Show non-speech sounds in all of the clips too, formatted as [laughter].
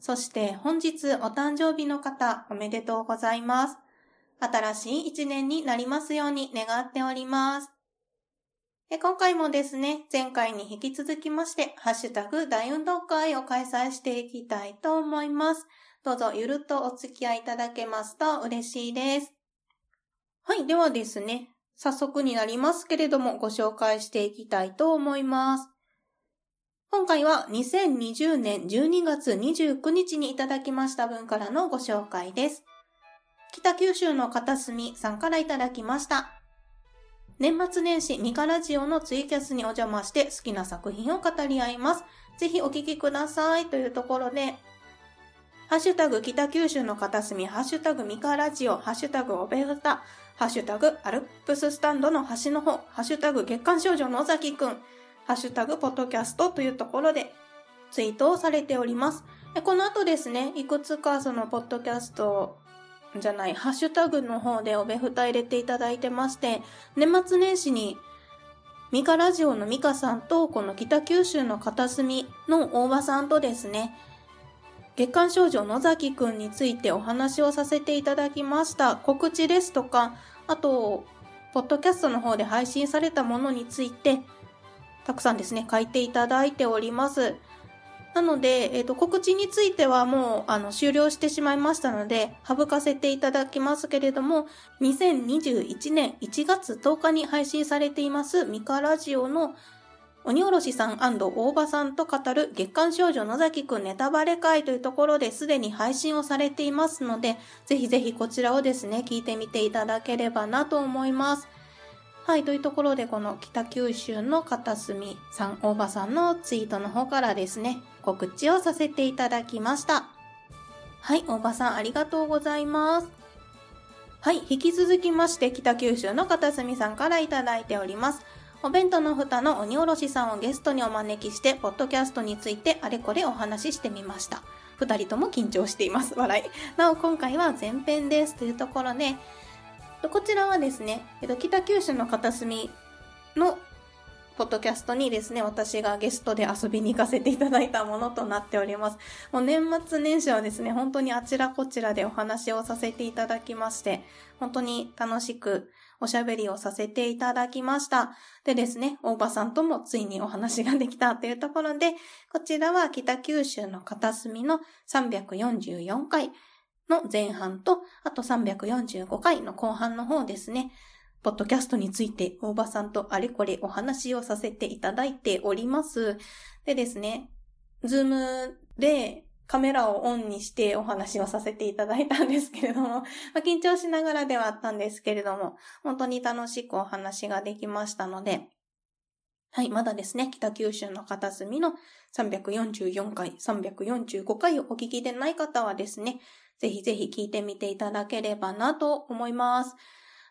そして本日お誕生日の方おめでとうございます。新しい一年になりますように願っております。今回もですね、前回に引き続きまして、ハッシュタグ大運動会を開催していきたいと思います。どうぞゆるっとお付き合いいただけますと嬉しいです。はい、ではですね、早速になりますけれどもご紹介していきたいと思います。今回は2020年12月29日にいただきました分からのご紹介です。北九州の片隅さんからいただきました。年末年始ミカラジオのツイキャスにお邪魔して好きな作品を語り合います。ぜひお聞きくださいというところで、ハッシュタグ北九州の片隅、ハッシュタグミカラジオ、ハッシュタグオベフタ、ハッシュタグアルプススタンドの端の方、ハッシュタグ月刊少女の尾崎くん、ハッシュタグポッドキャストというところでツイートをされております。この後ですね、いくつかそのポッドキャストじゃない、ハッシュタグの方でおべふた入れていただいてまして、年末年始にミカラジオのミカさんとこの北九州の片隅の大場さんとですね、月刊少女野崎くんについてお話をさせていただきました。告知ですとか、あと、ポッドキャストの方で配信されたものについて、たくさんですね、書いていただいております。なので、えっ、ー、と、告知についてはもう、あの、終了してしまいましたので、省かせていただきますけれども、2021年1月10日に配信されています、ミカラジオの鬼おろしさん大場さんと語る月刊少女野崎くんネタバレ会というところですでに配信をされていますので、ぜひぜひこちらをですね、聞いてみていただければなと思います。はい、というところで、この北九州の片隅さん、大場さんのツイートの方からですね、告知をさせていただきました。はい、大場さんありがとうございます。はい、引き続きまして北九州の片隅さんからいただいております。お弁当の蓋の鬼おろしさんをゲストにお招きして、ポッドキャストについてあれこれお話ししてみました。二人とも緊張しています。笑い。なお、今回は前編です。というところで、こちらはですね、北九州の片隅のポッドキャストにですね、私がゲストで遊びに行かせていただいたものとなっております。もう年末年始はですね、本当にあちらこちらでお話をさせていただきまして、本当に楽しくおしゃべりをさせていただきました。でですね、大場さんともついにお話ができたというところで、こちらは北九州の片隅の344回、の前半と、あと345回の後半の方ですね。ポッドキャストについて大場さんとあれこれお話をさせていただいております。でですね、ズームでカメラをオンにしてお話をさせていただいたんですけれども、[laughs] まあ、緊張しながらではあったんですけれども、本当に楽しくお話ができましたので、はい、まだですね、北九州の片隅の344回、345回をお聞きでない方はですね、ぜひぜひ聞いてみていただければなと思います。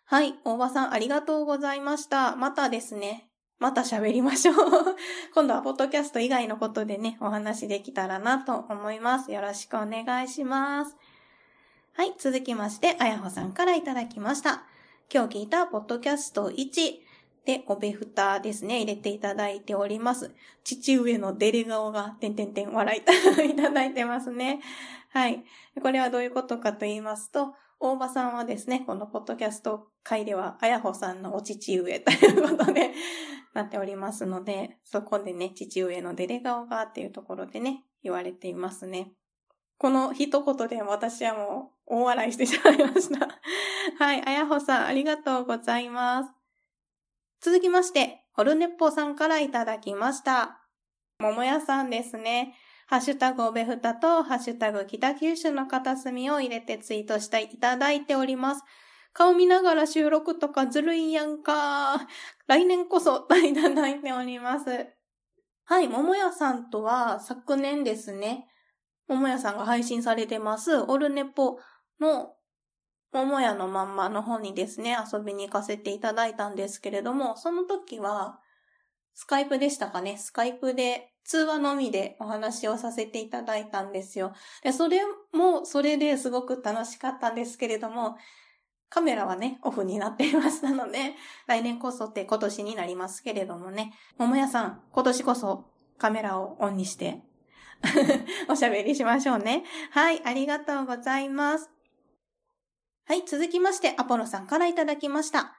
はい、大場さんありがとうございました。またですね、また喋りましょう。[laughs] 今度はポッドキャスト以外のことでね、お話できたらなと思います。よろしくお願いします。はい、続きまして、あやほさんからいただきました。今日聞いたポッドキャスト1で、おべふたですね、入れていただいております。父上のデレ顔が、てんてんてん笑い [laughs] いただいてますね。はい。これはどういうことかと言いますと、大場さんはですね、このポッドキャスト会では、あやほさんのお父上ということで [laughs] なっておりますので、そこでね、父上のデレ顔がっていうところでね、言われていますね。この一言で私はもう大笑いしてしまいました [laughs] はい、あやほさんありがとうございます。続きまして、ホルネッポさんからいただきました。桃屋さんですね。ハッシュタグおべふたと、ハッシュタグ北九州の片隅を入れてツイートしていただいております。顔見ながら収録とかずるいやんか。来年こそといただいております。はい、桃屋さんとは昨年ですね、桃屋さんが配信されてます、オルネポの桃屋のまんまの方にですね、遊びに行かせていただいたんですけれども、その時は、スカイプでしたかね。スカイプで、通話のみでお話をさせていただいたんですよ。で、それも、それですごく楽しかったんですけれども、カメラはね、オフになっていましたので、[laughs] 来年こそって今年になりますけれどもね、桃屋さん、今年こそカメラをオンにして [laughs] おしゃべりしましょうね。はい、ありがとうございます。はい、続きまして、アポロさんからいただきました。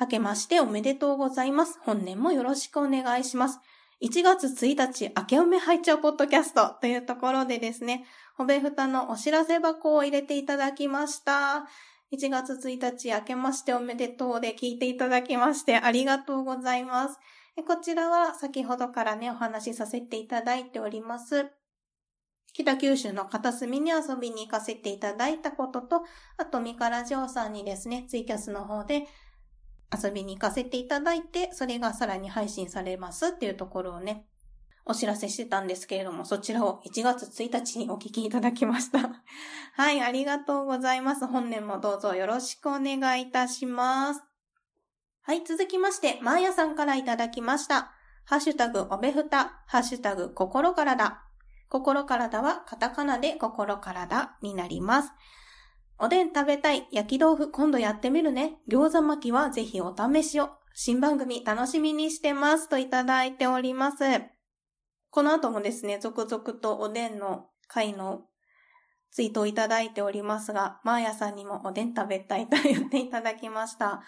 明けましておめでとうございます。本年もよろしくお願いします。1月1日、明けおめ拝聴ポッドキャストというところでですね、ほべふたのお知らせ箱を入れていただきました。1月1日、明けましておめでとうで聞いていただきましてありがとうございます。こちらは先ほどからね、お話しさせていただいております。北九州の片隅に遊びに行かせていただいたことと、あと、ミカラジオさんにですね、ツイキャスの方で遊びに行かせていただいて、それがさらに配信されますっていうところをね、お知らせしてたんですけれども、そちらを1月1日にお聞きいただきました。[laughs] はい、ありがとうございます。本年もどうぞよろしくお願いいたします。はい、続きまして、マーヤさんからいただきました。ハッシュタグおべふた、ハッシュタグ心からだ。心からだはカタカナで心からだになります。おでん食べたい、焼き豆腐今度やってみるね。餃子巻きはぜひお試しを。新番組楽しみにしてますといただいております。この後もですね、続々とおでんの回のツイートをいただいておりますが、マーヤさんにもおでん食べたいと言っていただきました。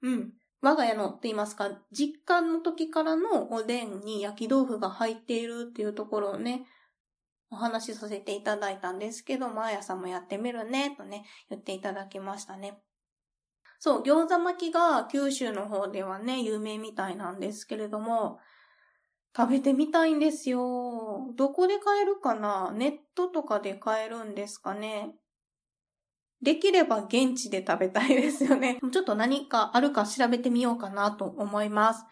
うん。我が家のって言いますか、実家の時からのおでんに焼き豆腐が入っているっていうところをね、お話しさせていただいたんですけど、マーヤさんもやってみるね、とね、言っていただきましたね。そう、餃子巻きが九州の方ではね、有名みたいなんですけれども、食べてみたいんですよ。どこで買えるかな？ネットとかで買えるんですかね？できれば現地で食べたいですよね。[laughs] ちょっと何かあるか調べてみようかなと思います。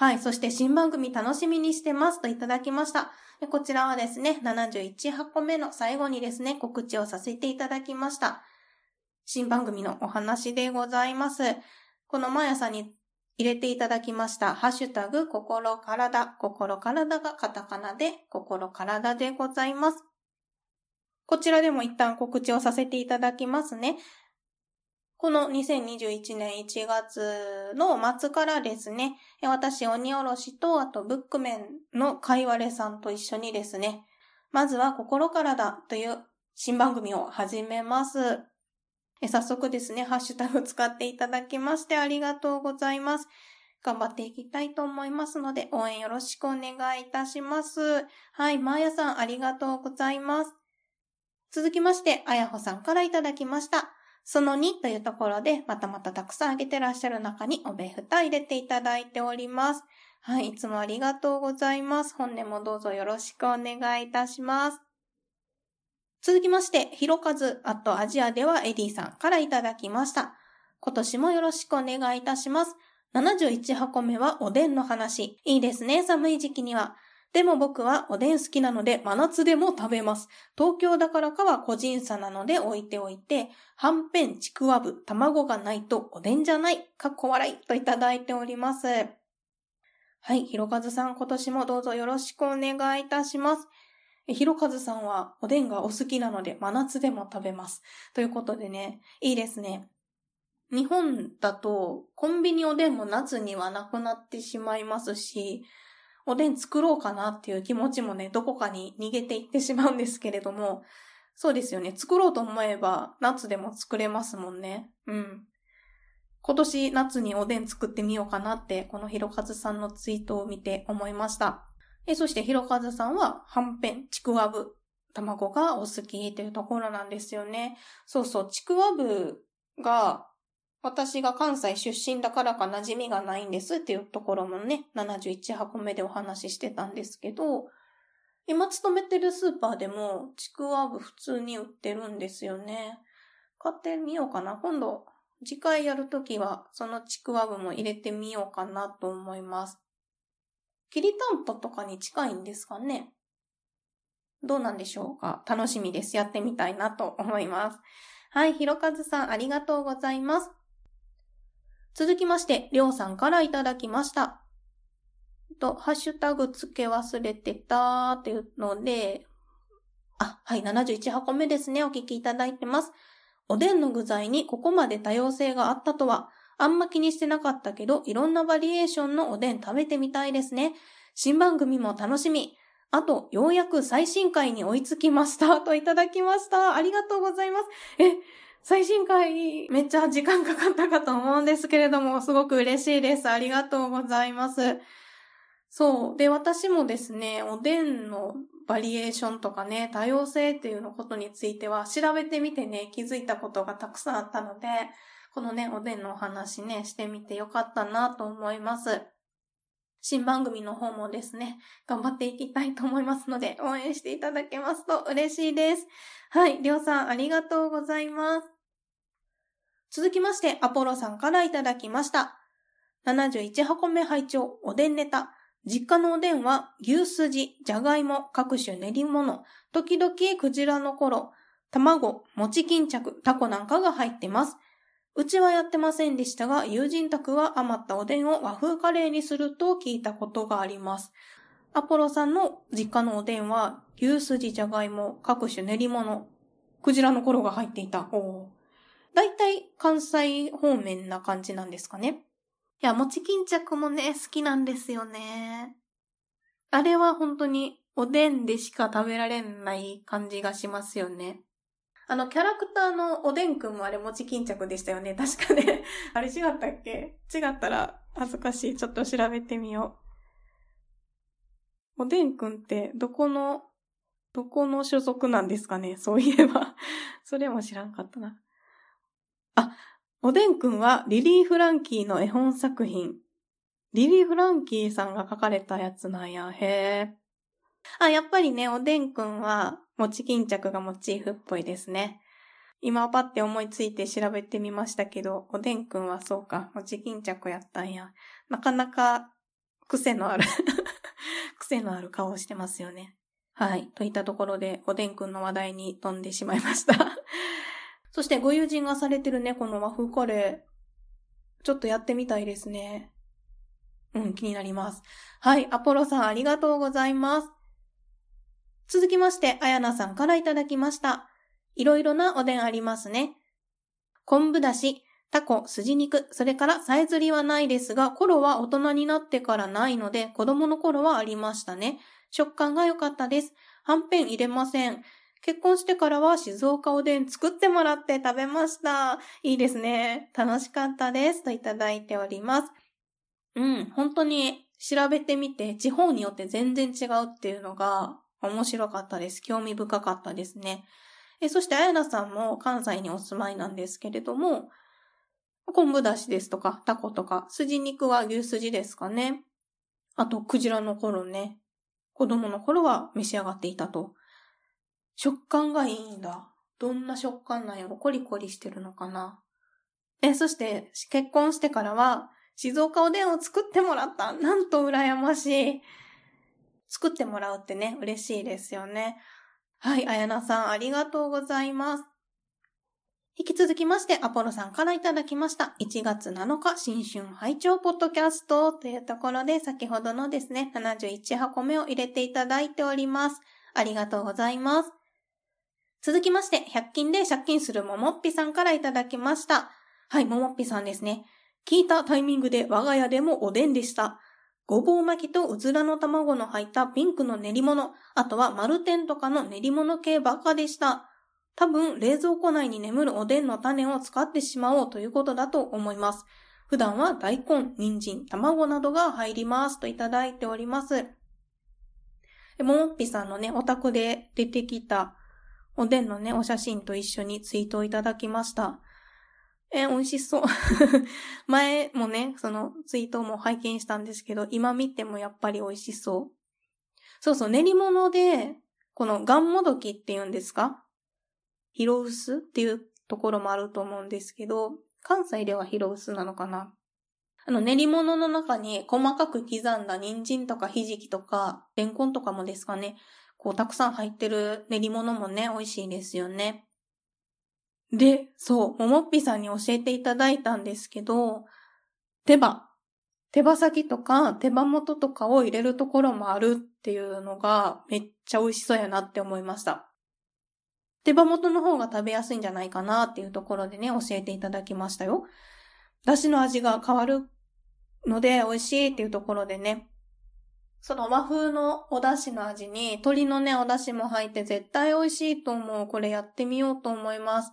はい。そして新番組楽しみにしてますといただきました。こちらはですね、71箱目の最後にですね、告知をさせていただきました。新番組のお話でございます。このマヤさんに入れていただきました。ハッシュタグ、心体、心体がカタカナで、心体でございます。こちらでも一旦告知をさせていただきますね。この2021年1月の末からですね、私、鬼おろしと、あと、ブックメンのかいわれさんと一緒にですね、まずは心からだという新番組を始めます。早速ですね、ハッシュタグ使っていただきましてありがとうございます。頑張っていきたいと思いますので、応援よろしくお願いいたします。はい、まーやさんありがとうございます。続きまして、あやほさんからいただきました。その2というところで、またまたたくさんあげてらっしゃる中におべふた入れていただいております。はい、いつもありがとうございます。本年もどうぞよろしくお願いいたします。続きまして、ひろかず、あとアジアではエディさんからいただきました。今年もよろしくお願いいたします。71箱目はおでんの話。いいですね、寒い時期には。でも僕はおでん好きなので真夏でも食べます。東京だからかは個人差なので置いておいて、はんぺん、ちくわぶ、卵がないとおでんじゃない、かっこ笑いといただいております。はい、ひろかずさん今年もどうぞよろしくお願いいたします。ひろかずさんはおでんがお好きなので真夏でも食べます。ということでね、いいですね。日本だとコンビニおでんも夏にはなくなってしまいますし、おでん作ろうかなっていう気持ちもね、どこかに逃げていってしまうんですけれども、そうですよね。作ろうと思えば夏でも作れますもんね。うん。今年夏におでん作ってみようかなって、このひろかずさんのツイートを見て思いました。えそして、ひろかずさんは、はんぺん、ちくわぶ、卵がお好きというところなんですよね。そうそう、ちくわぶが、私が関西出身だからか馴染みがないんですっていうところもね、71箱目でお話ししてたんですけど、今勤めてるスーパーでもちくわぶ普通に売ってるんですよね。買ってみようかな。今度、次回やるときはそのちくわぶも入れてみようかなと思います。きりたんぽとかに近いんですかねどうなんでしょうか楽しみです。やってみたいなと思います。はい、ひろかずさんありがとうございます。続きまして、りょうさんからいただきました。と、ハッシュタグ付け忘れてたっていうので、あ、はい、71箱目ですね。お聞きいただいてます。おでんの具材にここまで多様性があったとは、あんま気にしてなかったけど、いろんなバリエーションのおでん食べてみたいですね。新番組も楽しみ。あと、ようやく最新回に追いつきました。といただきました。ありがとうございます。え、最新回、めっちゃ時間かかったかと思うんですけれども、すごく嬉しいです。ありがとうございます。そう。で、私もですね、おでんのバリエーションとかね、多様性っていうのことについては調べてみてね、気づいたことがたくさんあったので、このね、おでんのお話ね、してみてよかったなと思います。新番組の方もですね、頑張っていきたいと思いますので、応援していただけますと嬉しいです。はい、りょうさんありがとうございます。続きまして、アポロさんからいただきました。71箱目拝聴おでんネタ。実家のおでんは牛すじ、じゃがいも、各種練り物、時々クジラの頃、卵、餅巾着、タコなんかが入ってます。うちはやってませんでしたが、友人宅は余ったおでんを和風カレーにすると聞いたことがあります。アポロさんの実家のおでんは、牛すじ、じゃがいも、各種練り物、クジラの頃が入っていた。おだいたい関西方面な感じなんですかね。いや、餅巾着もね、好きなんですよね。あれは本当におでんでしか食べられない感じがしますよね。あの、キャラクターのおでんくんもあれ餅巾着でしたよね。確かね。[laughs] あれ違ったっけ？違ったら恥ずかしい。ちょっと調べてみよう。おでんくんってどこの、どこの所属なんですかね？そういえば [laughs] それも知らんかったな。あ、おでんくんはリリー・フランキーの絵本作品。リリー・フランキーさんが書かれたやつなんや。へえ。あ、やっぱりね、おでんくんは、餅巾着がモチーフっぽいですね。今パって思いついて調べてみましたけど、おでんくんはそうか、餅巾着やったんや。なかなか癖のある [laughs] 癖のある顔をしてますよね。はい。といったところで、おでんくんの話題に飛んでしまいました [laughs] そしてご友人がされてるね、の和風カレー。ちょっとやってみたいですね。うん、気になります。はい、アポロさんありがとうございます。続きまして、あやなさんからいただきました。いろいろなおでんありますね。昆布だし、タコ、筋肉、それからさえずりはないですが、頃は大人になってからないので、子供の頃はありましたね。食感が良かったです。はんぺん入れません。結婚してからは静岡おでん作ってもらって食べました。いいですね。楽しかったです。といただいております。うん、本当に調べてみて、地方によって全然違うっていうのが面白かったです。興味深かったですね。えそして、あやなさんも関西にお住まいなんですけれども、昆布だしですとか、タコとか、筋肉は牛すじですかね。あと、クジラの頃ね。子供の頃は召し上がっていたと。食感がいいんだ。どんな食感なんやろ？コリコリしてるのかな？え、そして、結婚してからは、静岡おでんを作ってもらった。なんと羨ましい。作ってもらうってね、嬉しいですよね。はい、あやなさんありがとうございます。引き続きまして、アポロさんからいただきました。1月7日、新春拝聴ポッドキャストというところで、先ほどのですね、71箱目を入れていただいております。ありがとうございます。続きまして、100均で借金するももっぴさんからいただきました。はい、ももっぴさんですね。聞いたタイミングで我が家でもおでんでした。ごぼう巻きとうずらの卵の入ったピンクの練り物、あとは丸天とかの練り物系ばかでした。多分、冷蔵庫内に眠るおでんの種を使ってしまおうということだと思います。普段は大根、人参、卵などが入りますといただいております。ももっぴさんのね、お宅で出てきたおでんのね、お写真と一緒にツイートをいただきました。え美味しそう。[laughs] 前もね、そのツイートも拝見したんですけど、今見てもやっぱり美味しそう。そうそう、練り物で、このガンモドキって言うんですか？ヒロウスっていうところもあると思うんですけど、関西ではヒロウスなのかな？あの練り物の中に細かく刻んだ人参とかひじきとか、レンコンとかもですかね。こう、たくさん入ってる練り物もね、美味しいですよね。で、そう、ももっぴさんに教えていただいたんですけど、手羽。手羽先とか手羽元とかを入れるところもあるっていうのがめっちゃ美味しそうやなって思いました。手羽元の方が食べやすいんじゃないかなっていうところでね、教えていただきましたよ。だしの味が変わるので美味しいっていうところでね、その和風のお出汁の味に鶏のね、お出汁も入って絶対美味しいと思う。これやってみようと思います。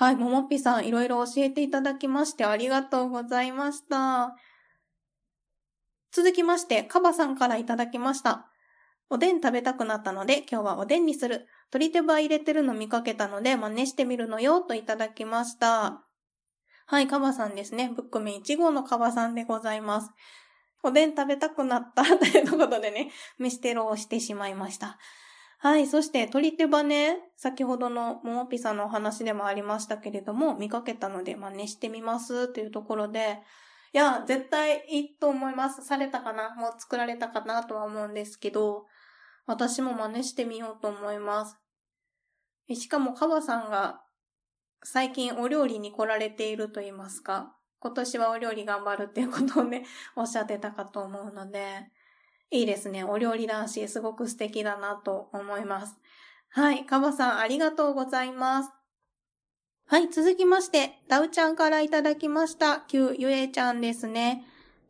はい、ももっぴさんいろいろ教えていただきましてありがとうございました。続きまして、カバさんからいただきました。おでん食べたくなったので今日はおでんにする。鶏手羽入れてるの見かけたので真似してみるのよといただきました。はい、カバさんですね。ブックメン1号のカバさんでございます。おでん食べたくなったということでね、飯テロをしてしまいました。はい。そして、鶏手羽ね、先ほどのももぴさんのお話でもありましたけれども、見かけたので真似してみますというところで、いや、絶対いいと思います。されたかなもう作られたかなとは思うんですけど、私も真似してみようと思います。しかも、カバさんが最近お料理に来られていると言いますか、今年はお料理頑張るっていうことをね、おっしゃってたかと思うので、いいですね。お料理男子、すごく素敵だなと思います。はい。カバさん、ありがとうございます。はい。続きまして、ダウちゃんからいただきました。旧ゆえちゃんですね。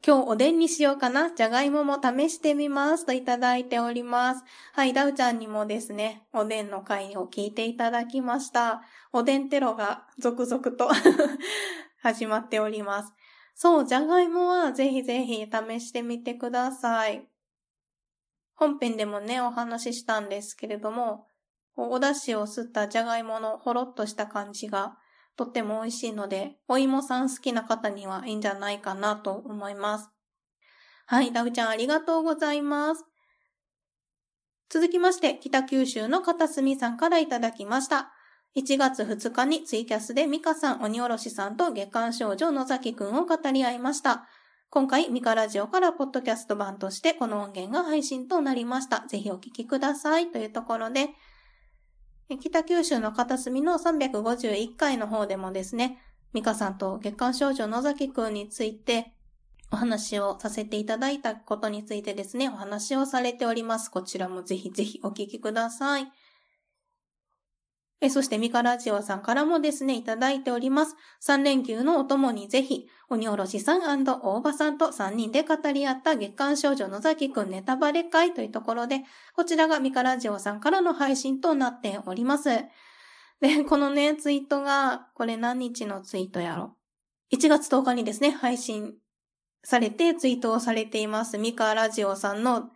今日おでんにしようかな。じゃがいもも試してみます。といただいております。はい。ダウちゃんにもですね、おでんの回を聞いていただきました。おでんテロが続々と [laughs] 始まっております。そう、じゃがいもはぜひぜひ試してみてください。本編でもね、お話ししたんですけれども、お出汁を吸ったじゃがいものほろっとした感じがとっても美味しいので、お芋さん好きな方にはいいんじゃないかなと思います。はい、ダウちゃんありがとうございます。続きまして、北九州の片隅さんからいただきました。1月2日にツイキャスでミカさん、鬼おろしさんと月刊少女野崎くんを語り合いました。今回、ミカラジオからポッドキャスト版としてこの音源が配信となりました。ぜひお聞きください。というところで、北九州の片隅の351回の方でもですね、ミカさんと月刊少女野崎くんについてお話をさせていただいたことについてですね、お話をされております。こちらもぜひぜひお聞きください。え、そして、ミカラジオさんからもですね、いただいております。3連休のお供にぜひ、鬼おろしさん大場さんと3人で語り合った月刊少女野崎くんネタバレ会というところで、こちらがミカラジオさんからの配信となっております。で、このね、ツイートが、これ何日のツイートやろ ?1 月10日にですね、配信されてツイートをされています。ミカラジオさんの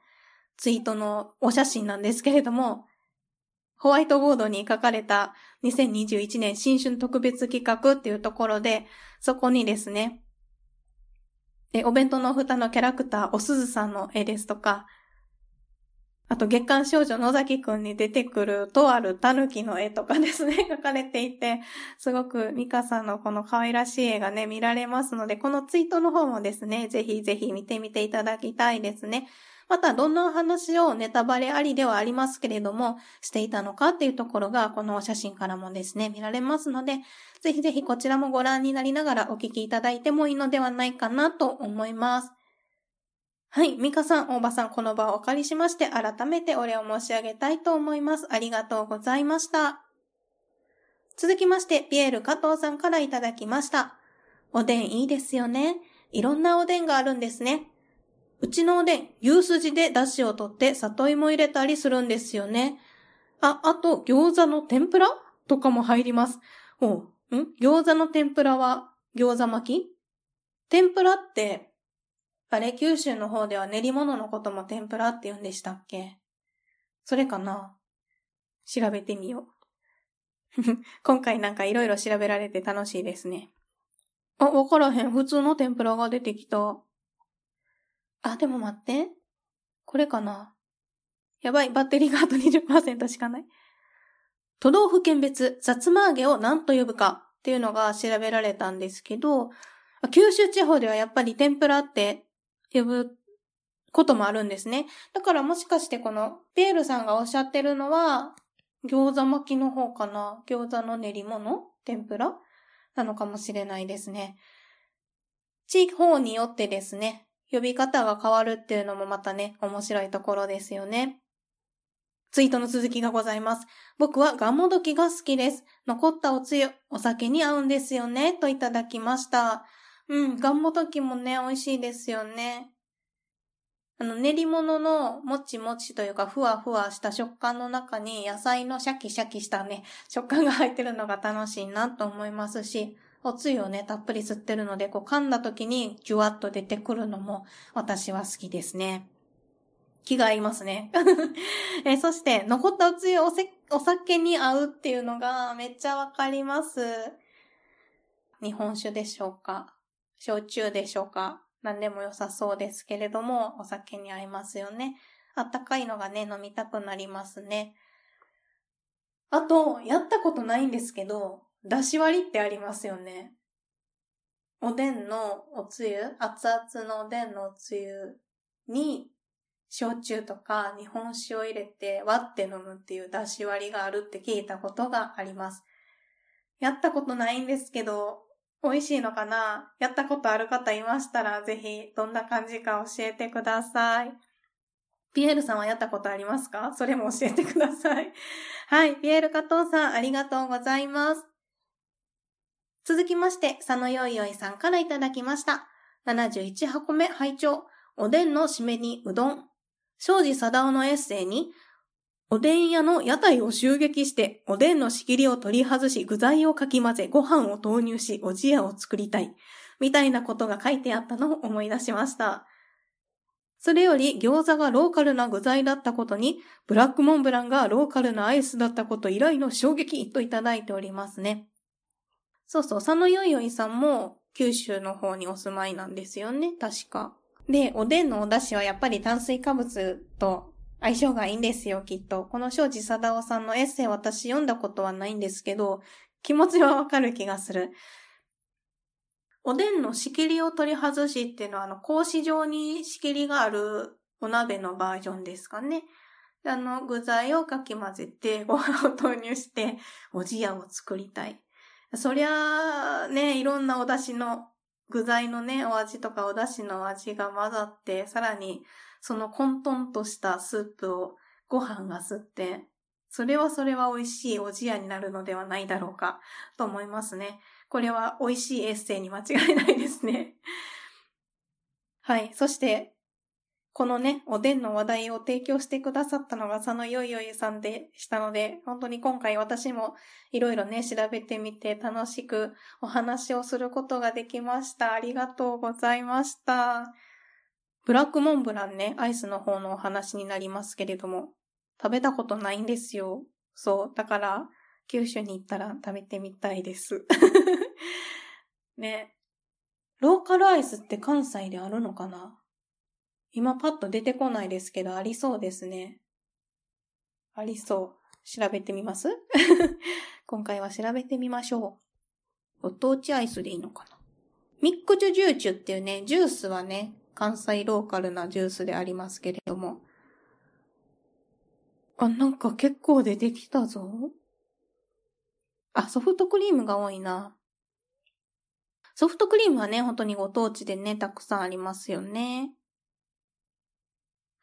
ツイートのお写真なんですけれども、ホワイトボードに書かれた2021年新春特別企画っていうところで、そこにですね、お弁当の蓋のキャラクター、おすずさんの絵ですとか、あと月刊少女野崎くんに出てくるとある狸の絵とかですね、[laughs] 書かれていて、すごくミカさんのこの可愛らしい絵がね、見られますので、このツイートの方もですね、ぜひぜひ見てみていただきたいですね。またどんな話をネタバレありではありますけれども、していたのかっていうところが、この写真からもですね、見られますので、ぜひぜひこちらもご覧になりながらお聞きいただいてもいいのではないかなと思います。はい。ミカさん、大場さん、この場をお借りしまして、改めてお礼を申し上げたいと思います。ありがとうございました。続きまして、ピエール加藤さんからいただきました。おでんいいですよね。いろんなおでんがあるんですね。うちのおでん、牛すじで出汁を取って里芋入れたりするんですよね。あ、あと、餃子の天ぷら？とかも入ります。おん？餃子の天ぷらは餃子巻き？天ぷらって、あれ、九州の方では練り物のことも天ぷらって言うんでしたっけ？それかな？調べてみよう。[laughs] 今回なんかいろいろ調べられて楽しいですね。あ、わからへん。普通の天ぷらが出てきた。あ、でも待って。これかな？やばい、バッテリーがあと20%しかない。都道府県別、さつま揚げを何と呼ぶかっていうのが調べられたんですけど、九州地方ではやっぱり天ぷらって呼ぶこともあるんですね。だからもしかしてこの、ピエールさんがおっしゃってるのは、餃子巻きの方かな？餃子の練り物？天ぷら？なのかもしれないですね。地方によってですね、呼び方が変わるっていうのもまたね、面白いところですよね。ツイートの続きがございます。僕はガンモドキが好きです。残ったおつゆ、お酒に合うんですよね、といただきました。うん、ガンモドキもね、美味しいですよね。あの、練り物のもちもちというか、ふわふわした食感の中に野菜のシャキシャキしたね、食感が入ってるのが楽しいなと思いますし、おつゆをね、たっぷり吸ってるので、こう噛んだ時にジュワッと出てくるのも私は好きですね。気が合いますね。[laughs] えそして、残ったおつゆおお酒に合うっていうのがめっちゃわかります。日本酒でしょうか？焼酎でしょうか？何でも良さそうですけれども、お酒に合いますよね。あったかいのがね、飲みたくなりますね。あと、やったことないんですけど、だし割りってありますよね。おでんのおつゆ、熱々のおでんのおつゆに、焼酎とか日本酒を入れて割って飲むっていう出し割りがあるって聞いたことがあります。やったことないんですけど、美味しいのかな？やったことある方いましたら、ぜひどんな感じか教えてください。ピエールさんはやったことありますか？それも教えてください。はい。ピエール加藤さん、ありがとうございます。続きまして、佐野よいよいさんからいただきました。71箱目拝聴おでんの締めにうどん。庄司貞夫のエッセイに、おでん屋の屋台を襲撃して、おでんの仕切りを取り外し、具材をかき混ぜ、ご飯を投入し、おじやを作りたい。みたいなことが書いてあったのを思い出しました。それより餃子がローカルな具材だったことに、ブラックモンブランがローカルなアイスだったこと以来の衝撃といただいておりますね。そうそう、佐野よいよいさんも九州の方にお住まいなんですよね、確か。で、おでんのお出汁はやっぱり炭水化物と相性がいいんですよ、きっと。この庄司貞夫さんのエッセイ私読んだことはないんですけど、気持ちはわかる気がする。おでんの仕切りを取り外しっていうのは、あの、格子状に仕切りがあるお鍋のバージョンですかね。あの、具材をかき混ぜて、ご飯を投入して、おじやを作りたい。そりゃあ、ね、いろんなお出汁の、具材のね、お味とかお出汁の味が混ざって、さらに、その混沌としたスープをご飯が吸って、それはそれは美味しいおじやになるのではないだろうか、と思いますね。これは美味しいエッセイに間違いないですね。はい。そして、このね、おでんの話題を提供してくださったのが佐野よいよいさんでしたので、本当に今回私もいろいろね、調べてみて楽しくお話をすることができました。ありがとうございました。ブラックモンブランね、アイスの方のお話になりますけれども、食べたことないんですよ。そう。だから、九州に行ったら食べてみたいです。[laughs] ね。ローカルアイスって関西であるのかな？今パッと出てこないですけど、ありそうですね。ありそう。調べてみます？[laughs] 今回は調べてみましょう。ご当地アイスでいいのかな？ミックチュジューチュっていうね、ジュースはね、関西ローカルなジュースでありますけれども。あ、なんか結構出てきたぞ。あ、ソフトクリームが多いな。ソフトクリームはね、本当にご当地でね、たくさんありますよね。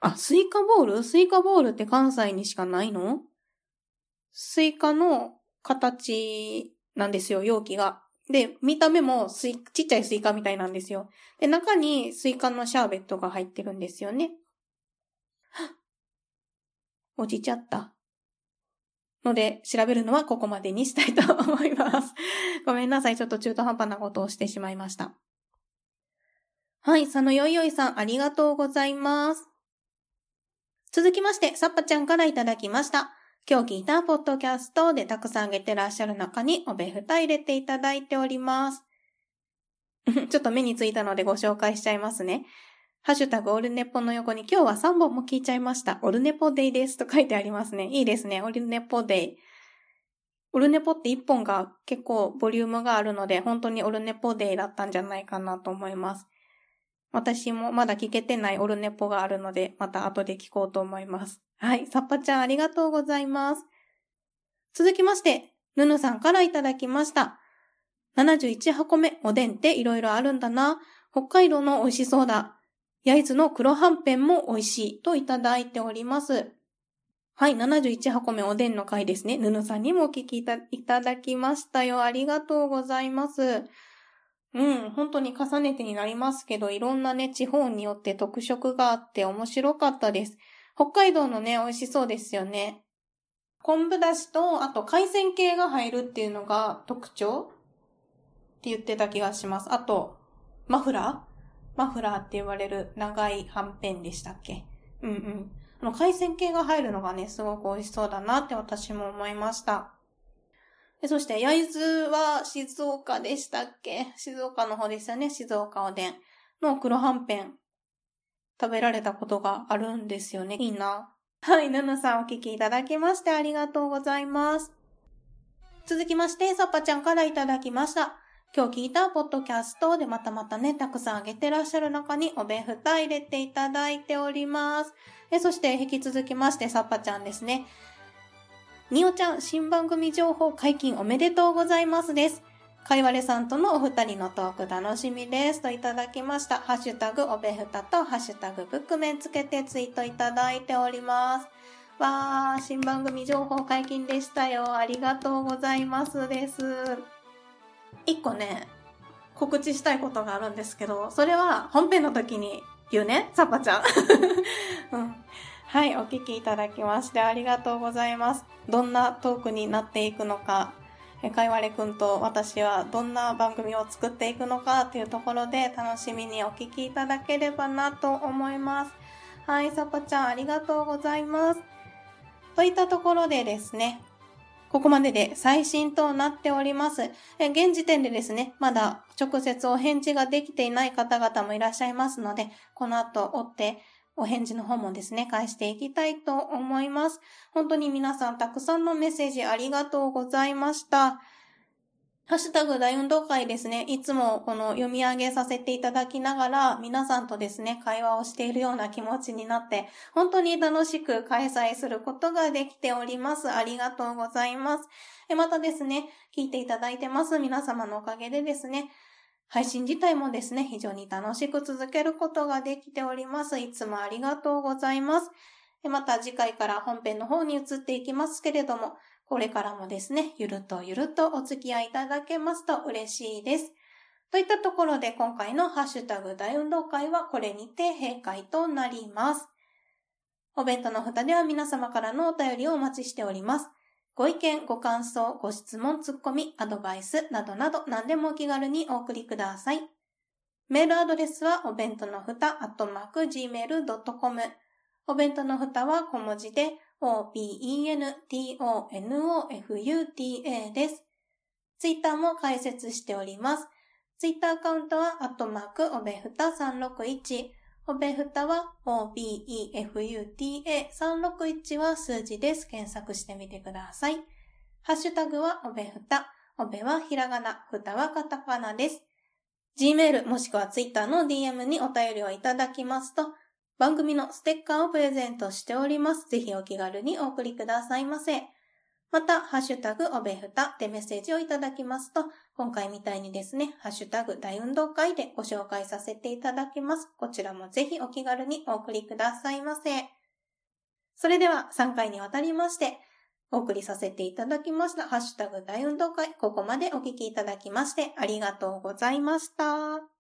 あ、スイカボール？スイカボールって関西にしかないの？スイカの形なんですよ、容器が。で、見た目もスイ、ちっちゃいスイカみたいなんですよ。で、中にスイカのシャーベットが入ってるんですよね。[gasps] 落ちちゃった。ので、調べるのはここまでにしたいと思います。[laughs] ごめんなさい。ちょっと中途半端なことをしてしまいました。はい。佐野よいよいさん、ありがとうございます。続きまして、さっぱちゃんからいただきました。今日聞いたポッドキャストでたくさんあげてらっしゃる中におべふた入れていただいております。[laughs] ちょっと目についたのでご紹介しちゃいますね。ハッシュタグオルネポの横に今日は3本も聞いちゃいました。オルネポデイですと書いてありますね。いいですね。オルネポデイ。オルネポって1本が結構ボリュームがあるので、本当にオルネポデイだったんじゃないかなと思います。私もまだ聞けてないオルネポがあるので、また後で聞こうと思います。はい、サッパちゃんありがとうございます。続きまして、ぬぬさんからいただきました。71箱目、おでんって色々あるんだな。北海道の美味しそうだ。焼津の黒はんぺんも美味しいといただいております。はい、71箱目おでんの回ですね。ぬぬさんにもお聞きいただきましたよ。ありがとうございます。うん、本当に重ねてになりますけど、いろんなね、地方によって特色があって面白かったです。北海道のね、美味しそうですよね。昆布だしと、あと海鮮系が入るっていうのが特徴って言ってた気がします。あと、マフラー？マフラーって言われる長いはんぺんでしたっけ？うんうん。あの、海鮮系が入るのがね、すごく美味しそうだなって私も思いました。そして、焼津は静岡でしたっけ？静岡の方ですよね。静岡おでんの黒はんぺん食べられたことがあるんですよね。いいな。はい、ぬぬさんお聞きいただきましてありがとうございます。続きまして、さっぱちゃんからいただきました。今日聞いたポッドキャストでまたまたね、たくさんあげてらっしゃる中におべふた入れていただいております。そして引き続きまして、さっぱちゃんですね。におちゃん、新番組情報解禁おめでとうございますです。かいわれさんとのお二人のトーク楽しみです。といただきました。ハッシュタグおべふたとハッシュタグブックメンつけてツイートいただいております。わー、新番組情報解禁でしたよ。ありがとうございますです。一個ね、告知したいことがあるんですけど、それは本編の時に言うね、サッパちゃん。[laughs] うん。はい、お聞きいただきましてありがとうございます。どんなトークになっていくのか、かいわれくんと私はどんな番組を作っていくのかっていうところで楽しみにお聞きいただければなと思います。はい、さぽちゃんありがとうございます。といったところでですね、ここまでで最新となっております。現時点でですね、まだ直接お返事ができていない方々もいらっしゃいますので、この後追ってお返事の方もですね、返していきたいと思います。本当に皆さんたくさんのメッセージありがとうございました。ハッシュタグ大運動会ですね、いつもこの読み上げさせていただきながら、皆さんとですね、会話をしているような気持ちになって、本当に楽しく開催することができております。ありがとうございます。またですね、聞いていただいてます皆様のおかげでですね、配信自体もですね、非常に楽しく続けることができております。いつもありがとうございます。また次回から本編の方に移っていきますけれども、これからもですね、ゆるとゆるとお付き合いいただけますと嬉しいです。といったところで今回のハッシュタグ大運動会はこれにて閉会となります。お弁当の蓋では皆様からのお便りをお待ちしております。ご意見、ご感想、ご質問、ツッコミ、アドバイスなどなど何でもお気軽にお送りください。メールアドレスはお弁当のふた、アットマーク、gmail.com。お弁当のふたは小文字で、obentonofuta です。ツイッターも開設しております。ツイッターアカウントは、アットマーク、おべふた361。おべふたは obefuta361 は数字です。検索してみてください。ハッシュタグはおべふた。おべはひらがな、ふたはカタカナです。Gmail もしくは Twitter の DM にお便りをいただきますと、番組のステッカーをプレゼントしております。ぜひお気軽にお送りくださいませ。また、ハッシュタグおべふたでメッセージをいただきますと、今回みたいにですね、ハッシュタグ大運動会でご紹介させていただきます。こちらもぜひお気軽にお送りくださいませ。それでは3回にわたりまして、お送りさせていただきました、ハッシュタグ大運動会、ここまでお聞きいただきましてありがとうございました。